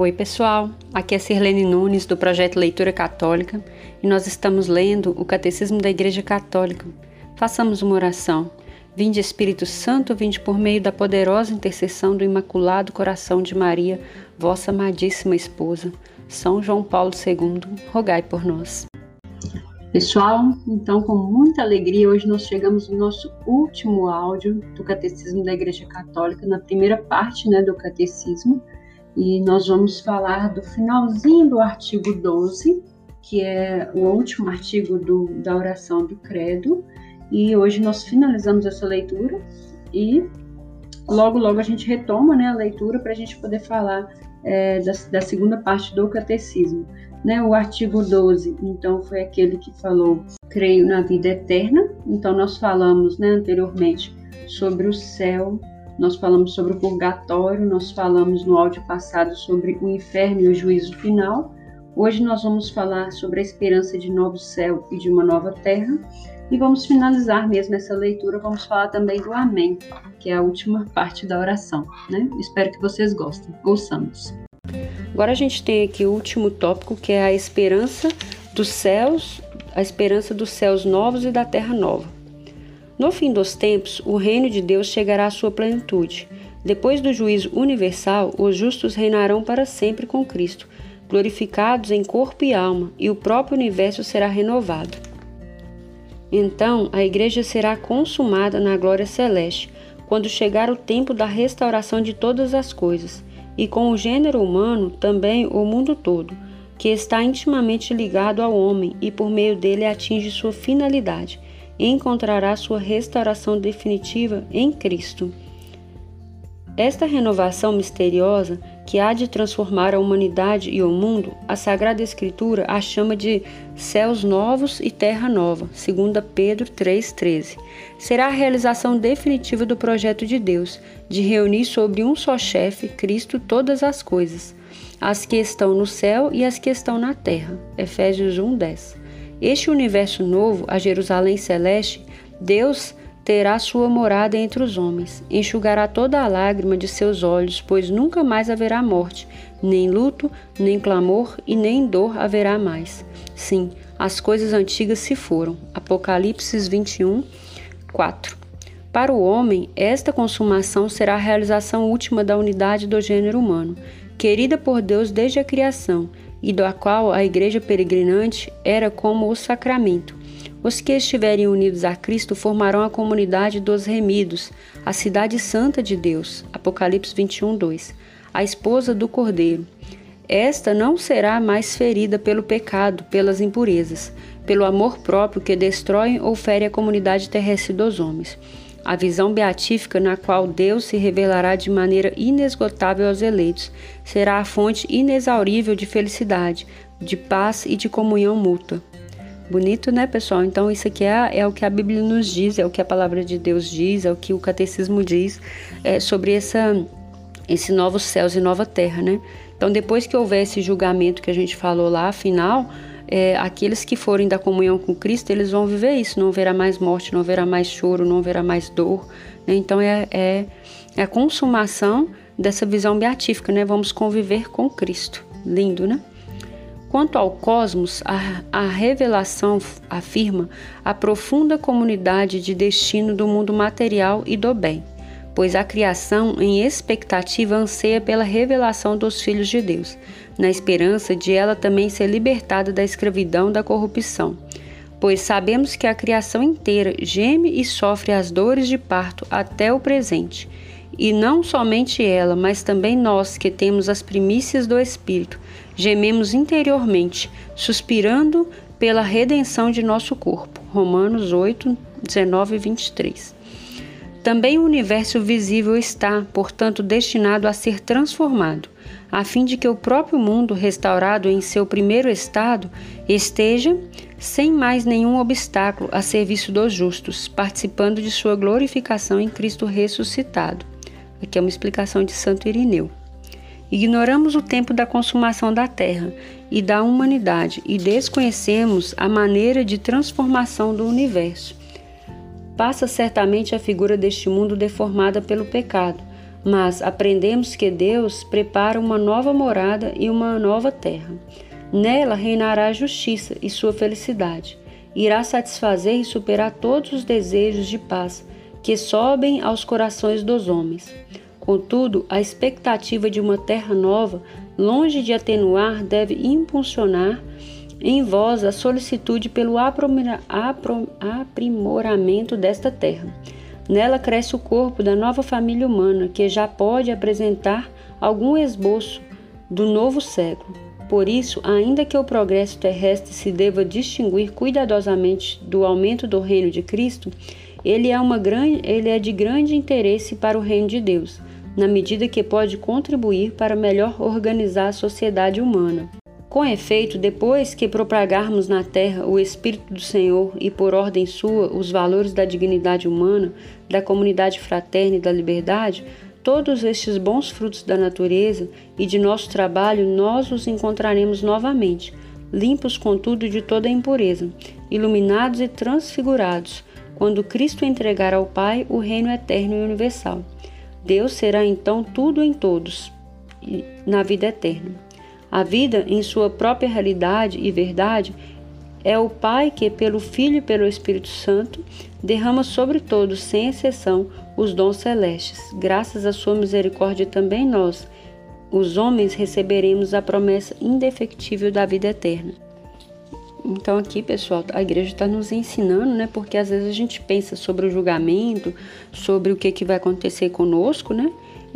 Oi, pessoal. Aqui é Sirlene Nunes do projeto Leitura Católica e nós estamos lendo o Catecismo da Igreja Católica. Façamos uma oração. Vinde Espírito Santo, vinde por meio da poderosa intercessão do Imaculado Coração de Maria, vossa amadíssima esposa. São João Paulo II, rogai por nós. Pessoal, então com muita alegria, hoje nós chegamos no nosso último áudio do Catecismo da Igreja Católica, na primeira parte né, do Catecismo e nós vamos falar do finalzinho do artigo 12, que é o último artigo do, da oração do Credo. E hoje nós finalizamos essa leitura e logo, logo a gente retoma né, a leitura para a gente poder falar é, da, da, segunda parte do catecismo. Né, o artigo 12, então, foi aquele que falou, creio na vida eterna. Então, nós falamos né, anteriormente sobre o céu, nós falamos sobre o purgatório, nós falamos no áudio passado sobre o inferno e o juízo final. Hoje nós vamos falar sobre a esperança de novo céu e de uma nova terra. E vamos finalizar mesmo essa leitura, vamos falar também do Amém, que é a última parte da oração. Né? Espero que vocês gostem. Ouçamos. Agora a gente tem aqui o último tópico, que é a esperança dos céus, a esperança dos céus novos e da terra nova. No fim dos tempos, o reino de Deus chegará à sua plenitude. Depois do juízo universal, os justos reinarão para sempre com Cristo, glorificados em corpo e alma, e o próprio universo será renovado. Então, a igreja será consumada na glória celeste, quando chegar o tempo da restauração de todas as coisas, e com o gênero humano também o mundo todo, que está intimamente ligado ao homem e por meio dele atinge sua finalidade encontrará sua restauração definitiva em Cristo. Esta renovação misteriosa que há de transformar a humanidade e o mundo, a Sagrada Escritura a chama de céus novos e terra nova, segundo Pedro 3:13. Será a realização definitiva do projeto de Deus de reunir sobre um só chefe, Cristo, todas as coisas, as que estão no céu e as que estão na terra. Efésios 1:10. Este universo novo, a Jerusalém celeste, Deus terá sua morada entre os homens, enxugará toda a lágrima de seus olhos, pois nunca mais haverá morte, nem luto, nem clamor e nem dor haverá mais. Sim, as coisas antigas se foram. Apocalipse 21, 4. Para o homem, esta consumação será a realização última da unidade do gênero humano, querida por Deus desde a criação e da qual a igreja peregrinante era como o sacramento. Os que estiverem unidos a Cristo formarão a comunidade dos remidos, a cidade santa de Deus. Apocalipse 21, 2. A esposa do Cordeiro. Esta não será mais ferida pelo pecado, pelas impurezas, pelo amor próprio que destrói ou fere a comunidade terrestre dos homens a visão beatífica na qual Deus se revelará de maneira inesgotável aos eleitos, será a fonte inexaurível de felicidade, de paz e de comunhão mútua. Bonito, né, pessoal? Então, isso aqui é, é, o que a Bíblia nos diz, é o que a palavra de Deus diz, é o que o catecismo diz é, sobre essa, esse novo céus e nova terra, né? Então, depois que houver esse julgamento que a gente falou lá, afinal, é, aqueles que forem da comunhão com Cristo, eles vão viver isso. Não haverá mais morte, não haverá mais choro, não haverá mais dor. Né? Então é, é, é, a consumação dessa visão beatífica, né? Vamos conviver com Cristo. Lindo, né? Quanto ao cosmos, a, a revelação afirma a profunda comunidade de destino do mundo material e do bem pois a criação, em expectativa, anseia pela revelação dos filhos de Deus, na esperança de ela também ser libertada da escravidão da corrupção. Pois sabemos que a criação inteira geme e sofre as dores de parto até o presente. E não somente ela, mas também nós que temos as primícias do Espírito, gememos interiormente, suspirando pela redenção de nosso corpo. Romanos 8, 19 e 23. Também o universo visível está, portanto, destinado a ser transformado, a fim de que o próprio mundo, restaurado em seu primeiro estado, esteja sem mais nenhum obstáculo a serviço dos justos, participando de sua glorificação em Cristo ressuscitado. Aqui é uma explicação de Santo Irineu. Ignoramos o tempo da consumação da terra e da humanidade e desconhecemos a maneira de transformação do universo passa certamente a figura deste mundo deformada pelo pecado, mas aprendemos que Deus prepara uma nova morada e uma nova terra. Nela reinará a justiça e sua felicidade. Irá satisfazer e superar todos os desejos de paz que sobem aos corações dos homens. Contudo, a expectativa de uma terra nova, longe de atenuar, deve impulsionar em vós a solicitude pelo aprimoramento desta terra. Nela cresce o corpo da nova família humana, que já pode apresentar algum esboço do novo século. Por isso, ainda que o progresso terrestre se deva distinguir cuidadosamente do aumento do reino de Cristo, ele é, uma grande, ele é de grande interesse para o reino de Deus, na medida que pode contribuir para melhor organizar a sociedade humana. Com efeito, depois que propagarmos na terra o Espírito do Senhor e, por ordem sua, os valores da dignidade humana, da comunidade fraterna e da liberdade, todos estes bons frutos da natureza e de nosso trabalho, nós os encontraremos novamente, limpos, contudo, de toda impureza, iluminados e transfigurados, quando Cristo entregar ao Pai o reino eterno e universal. Deus será então tudo em todos, na vida eterna. A vida, em sua própria realidade e verdade, é o Pai que, pelo Filho e pelo Espírito Santo, derrama sobre todos, sem exceção, os dons celestes. Graças à sua misericórdia também nós, os homens, receberemos a promessa indefectível da vida eterna. Então aqui, pessoal, a igreja está nos ensinando, né? Porque às vezes a gente pensa sobre o julgamento, sobre o que, que vai acontecer conosco, né?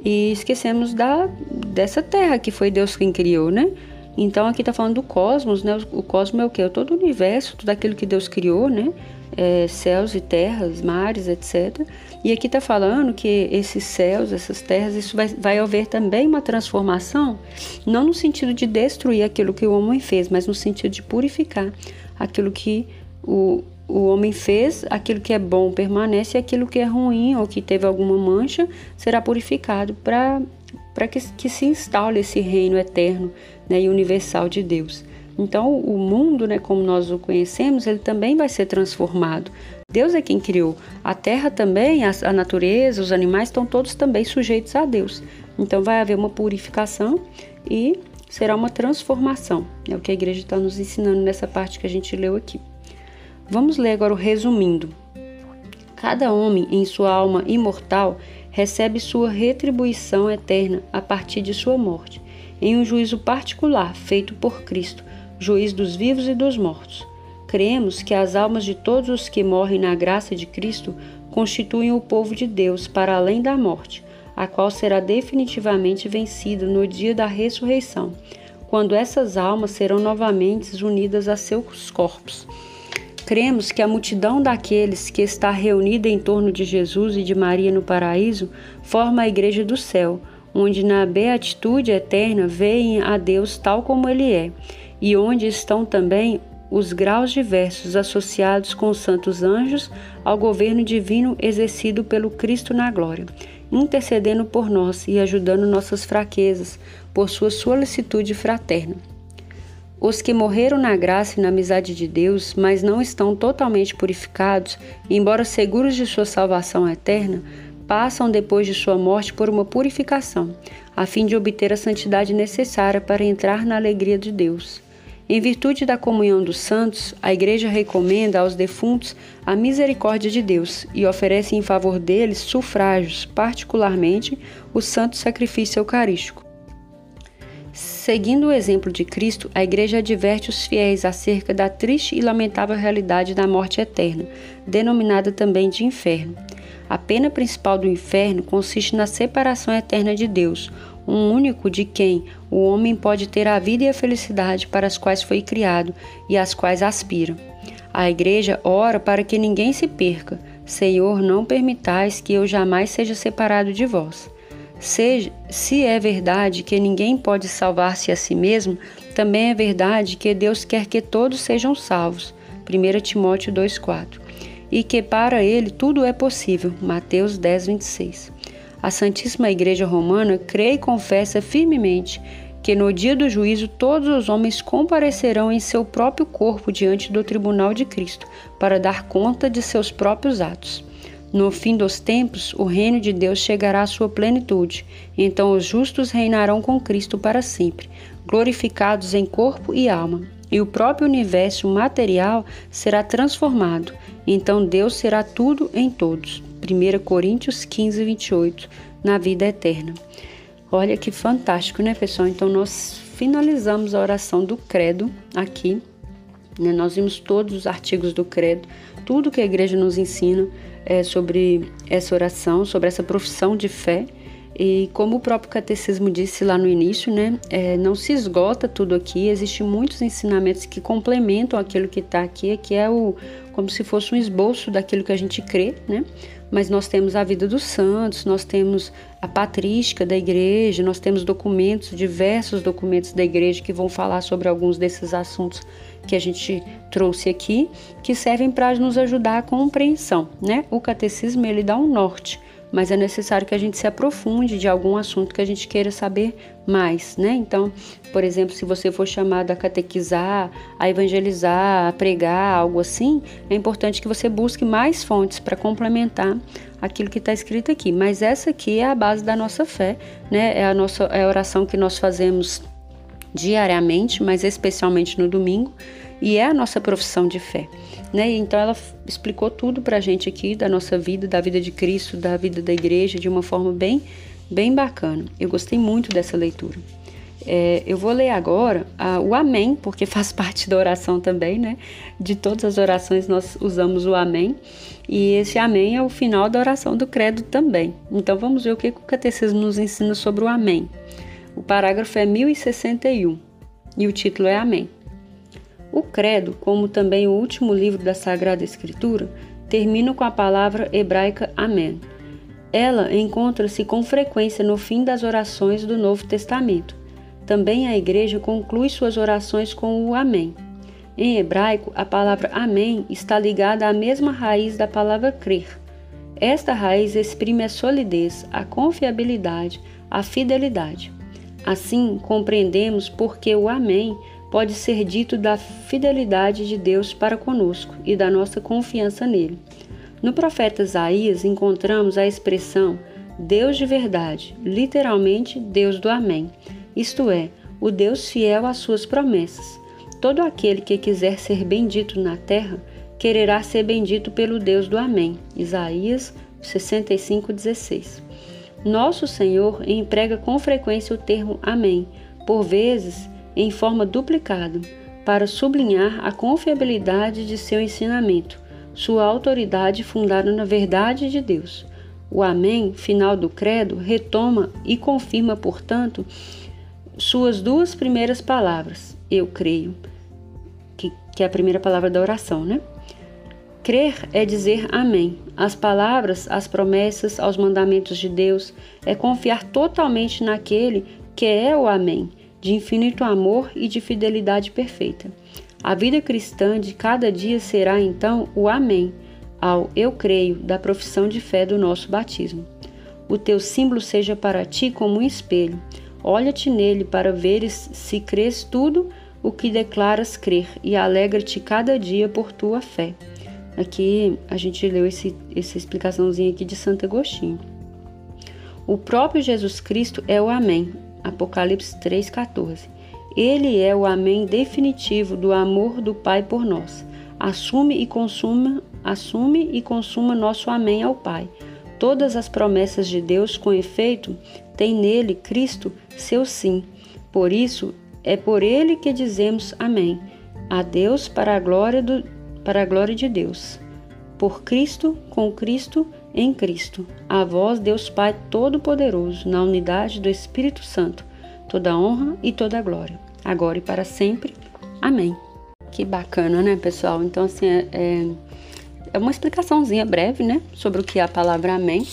E esquecemos da dessa terra que foi Deus quem criou, né? Então aqui está falando do cosmos, né? O cosmos é o que? É todo o universo, tudo aquilo que Deus criou, né? É, céus e terras, mares, etc. E aqui está falando que esses céus, essas terras, isso vai, vai haver também uma transformação, não no sentido de destruir aquilo que o homem fez, mas no sentido de purificar aquilo que o, o homem fez, aquilo que é bom permanece, e aquilo que é ruim ou que teve alguma mancha será purificado para que, que se instale esse reino eterno né, e universal de Deus. Então, o mundo, né, como nós o conhecemos, ele também vai ser transformado. Deus é quem criou. A terra também, a, a natureza, os animais estão todos também sujeitos a Deus. Então, vai haver uma purificação e será uma transformação. É o que a igreja está nos ensinando nessa parte que a gente leu aqui. Vamos ler agora o resumindo. Cada homem, em sua alma imortal, recebe sua retribuição eterna a partir de sua morte, em um juízo particular feito por Cristo, juiz dos vivos e dos mortos. Cremos que as almas de todos os que morrem na graça de Cristo constituem o povo de Deus para além da morte, a qual será definitivamente vencida no dia da ressurreição, quando essas almas serão novamente unidas a seus corpos cremos que a multidão daqueles que está reunida em torno de Jesus e de Maria no paraíso forma a igreja do céu, onde na beatitude eterna veem a Deus tal como ele é, e onde estão também os graus diversos associados com os santos anjos ao governo divino exercido pelo Cristo na glória, intercedendo por nós e ajudando nossas fraquezas por sua solicitude fraterna. Os que morreram na graça e na amizade de Deus, mas não estão totalmente purificados, embora seguros de sua salvação eterna, passam depois de sua morte por uma purificação, a fim de obter a santidade necessária para entrar na alegria de Deus. Em virtude da comunhão dos santos, a Igreja recomenda aos defuntos a misericórdia de Deus e oferece em favor deles sufrágios, particularmente o santo sacrifício eucarístico. Seguindo o exemplo de Cristo, a Igreja adverte os fiéis acerca da triste e lamentável realidade da morte eterna, denominada também de inferno. A pena principal do inferno consiste na separação eterna de Deus, um único de quem o homem pode ter a vida e a felicidade para as quais foi criado e às quais aspira. A Igreja ora para que ninguém se perca. Senhor, não permitais que eu jamais seja separado de vós. Se, se é verdade que ninguém pode salvar-se a si mesmo, também é verdade que Deus quer que todos sejam salvos. 1 Timóteo 2,4 E que para ele tudo é possível. Mateus 10, 26. A Santíssima Igreja Romana crê e confessa firmemente que no dia do juízo todos os homens comparecerão em seu próprio corpo diante do tribunal de Cristo para dar conta de seus próprios atos. No fim dos tempos, o reino de Deus chegará à sua plenitude. Então os justos reinarão com Cristo para sempre, glorificados em corpo e alma. E o próprio universo material será transformado. Então Deus será tudo em todos. 1 Coríntios 15, 28, na vida eterna. Olha que fantástico, né, pessoal? Então nós finalizamos a oração do Credo aqui. Né? Nós vimos todos os artigos do Credo, tudo que a igreja nos ensina é, sobre essa oração, sobre essa profissão de fé. E como o próprio catecismo disse lá no início, né, é, não se esgota tudo aqui, existem muitos ensinamentos que complementam aquilo que está aqui, que é o, como se fosse um esboço daquilo que a gente crê, né? Mas nós temos a vida dos santos, nós temos a patrística da igreja, nós temos documentos, diversos documentos da igreja que vão falar sobre alguns desses assuntos que a gente trouxe aqui, que servem para nos ajudar a compreensão, né? O catecismo ele dá um norte, mas é necessário que a gente se aprofunde de algum assunto que a gente queira saber mais, né? Então, por exemplo, se você for chamado a catequizar, a evangelizar, a pregar, algo assim, é importante que você busque mais fontes para complementar aquilo que está escrito aqui. Mas essa aqui é a base da nossa fé, né? É a nossa é a oração que nós fazemos diariamente, mas especialmente no domingo, e é a nossa profissão de fé. Né? Então ela explicou tudo para a gente aqui da nossa vida, da vida de Cristo, da vida da igreja, de uma forma bem, bem bacana. Eu gostei muito dessa leitura. É, eu vou ler agora o Amém, porque faz parte da oração também, né? De todas as orações nós usamos o Amém, e esse Amém é o final da oração do Credo também. Então vamos ver o que o Catecismo nos ensina sobre o Amém. O parágrafo é 1061 e o título é Amém. O Credo, como também o último livro da Sagrada Escritura, termina com a palavra hebraica Amém. Ela encontra-se com frequência no fim das orações do Novo Testamento. Também a Igreja conclui suas orações com o Amém. Em hebraico, a palavra Amém está ligada à mesma raiz da palavra crer. Esta raiz exprime a solidez, a confiabilidade, a fidelidade. Assim, compreendemos porque o Amém pode ser dito da fidelidade de Deus para conosco e da nossa confiança nele. No profeta Isaías encontramos a expressão Deus de verdade, literalmente Deus do Amém, isto é, o Deus fiel às suas promessas. Todo aquele que quiser ser bendito na terra quererá ser bendito pelo Deus do Amém. Isaías 65:16. Nosso Senhor emprega com frequência o termo Amém, por vezes em forma duplicada, para sublinhar a confiabilidade de seu ensinamento, sua autoridade fundada na verdade de Deus. O Amém, final do Credo, retoma e confirma, portanto, suas duas primeiras palavras, eu creio, que, que é a primeira palavra da oração, né? Crer é dizer amém. As palavras, as promessas, aos mandamentos de Deus é confiar totalmente naquele que é o amém de infinito amor e de fidelidade perfeita. A vida cristã de cada dia será então o Amém, ao Eu creio da profissão de fé do nosso batismo. O teu símbolo seja para ti como um espelho. Olha-te nele para veres se crês tudo o que declaras crer e alegra-te cada dia por tua fé. Aqui a gente leu esse, essa explicaçãozinha aqui de Santo Agostinho. O próprio Jesus Cristo é o Amém, Apocalipse 3,14. Ele é o amém definitivo do amor do Pai por nós. Assume e consuma, assume e consuma nosso amém ao Pai. Todas as promessas de Deus, com efeito, têm nele Cristo seu sim. Por isso, é por ele que dizemos amém. A Deus para a glória do, para a glória de Deus. Por Cristo, com Cristo em Cristo. A vós, Deus Pai Todo-Poderoso, na unidade do Espírito Santo, toda honra e toda glória, agora e para sempre. Amém. Que bacana, né, pessoal? Então, assim, é, é, é uma explicaçãozinha breve, né, sobre o que é a palavra Amém.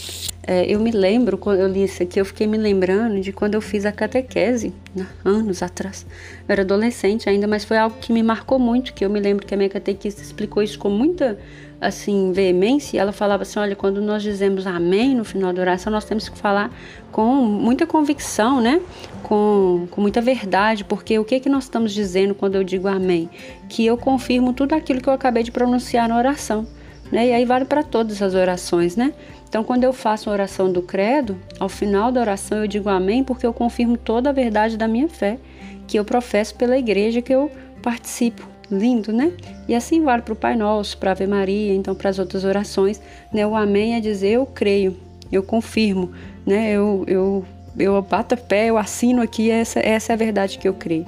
É, eu me lembro, quando eu li isso aqui, eu fiquei me lembrando de quando eu fiz a catequese, né, anos atrás. Eu era adolescente ainda, mas foi algo que me marcou muito, que eu me lembro que a minha catequista explicou isso com muita assim veemência, ela falava assim, olha, quando nós dizemos amém no final da oração, nós temos que falar com muita convicção, né? Com, com muita verdade, porque o que que nós estamos dizendo quando eu digo amém? Que eu confirmo tudo aquilo que eu acabei de pronunciar na oração. né? E aí vale para todas as orações, né? Então, quando eu faço a oração do credo, ao final da oração eu digo amém, porque eu confirmo toda a verdade da minha fé, que eu professo pela igreja que eu participo. Lindo, né? E assim vale para o Pai Nosso, para Ave Maria, então para as outras orações. Né? O amém é dizer eu creio, eu confirmo, né? Eu, eu, eu bato a pé, eu assino aqui, essa, essa é a verdade que eu creio.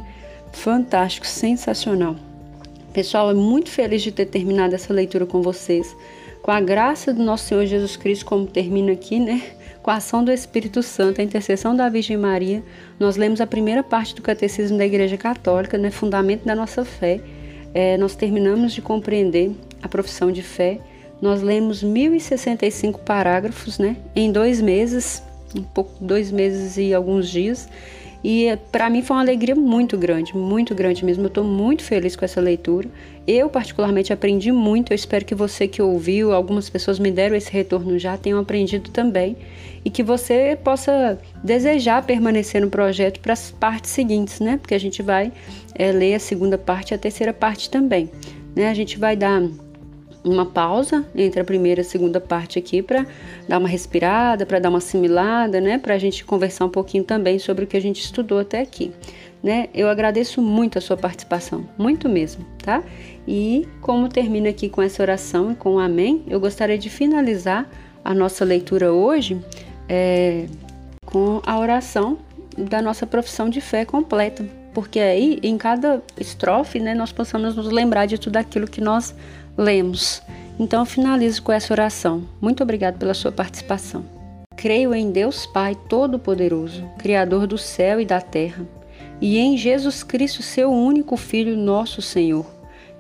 Fantástico, sensacional. Pessoal, é muito feliz de ter terminado essa leitura com vocês. Com a graça do nosso Senhor Jesus Cristo, como termina aqui, né? Com a ação do Espírito Santo, a intercessão da Virgem Maria, nós lemos a primeira parte do Catecismo da Igreja Católica, né? Fundamento da nossa fé. É, nós terminamos de compreender a profissão de fé. Nós lemos 1065 parágrafos, né? Em dois meses, um pouco, dois meses e alguns dias. E para mim foi uma alegria muito grande, muito grande mesmo. Eu estou muito feliz com essa leitura. Eu, particularmente, aprendi muito. Eu espero que você que ouviu, algumas pessoas me deram esse retorno já, tenham aprendido também. E que você possa desejar permanecer no projeto para as partes seguintes, né? Porque a gente vai é, ler a segunda parte e a terceira parte também. Né? A gente vai dar uma pausa entre a primeira e a segunda parte aqui para dar uma respirada, para dar uma assimilada, né? Para a gente conversar um pouquinho também sobre o que a gente estudou até aqui. Né? Eu agradeço muito a sua participação, muito mesmo, tá? E como termino aqui com essa oração e com o amém, eu gostaria de finalizar a nossa leitura hoje é, com a oração da nossa profissão de fé completa, porque aí em cada estrofe, né, nós possamos nos lembrar de tudo aquilo que nós lemos. Então finalizo com essa oração. Muito obrigado pela sua participação. Creio em Deus Pai Todo-Poderoso, Criador do céu e da terra, e em Jesus Cristo, seu único Filho, nosso Senhor,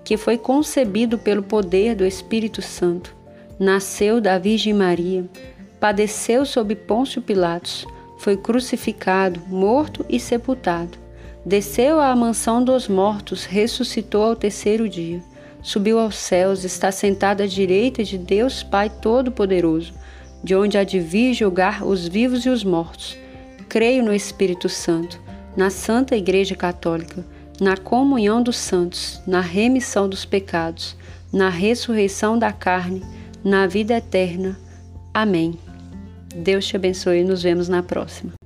que foi concebido pelo poder do Espírito Santo, nasceu da Virgem Maria, padeceu sob Pôncio Pilatos, foi crucificado, morto e sepultado. Desceu à mansão dos mortos, ressuscitou ao terceiro dia subiu aos céus, está sentado à direita de Deus Pai Todo-Poderoso, de onde há de vir julgar os vivos e os mortos. Creio no Espírito Santo, na Santa Igreja Católica, na comunhão dos santos, na remissão dos pecados, na ressurreição da carne, na vida eterna. Amém. Deus te abençoe e nos vemos na próxima.